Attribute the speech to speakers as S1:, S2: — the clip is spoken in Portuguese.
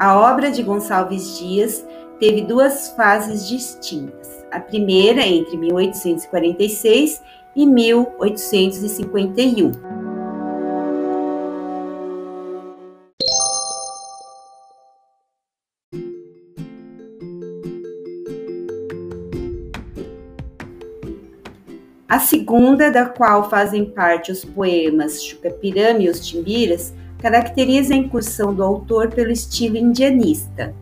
S1: A obra de Gonçalves Dias teve duas fases distintas. A primeira entre 1846 e 1851. A segunda, da qual fazem parte os poemas Chucapirama e Os Timbiras, caracteriza a incursão do autor pelo estilo indianista.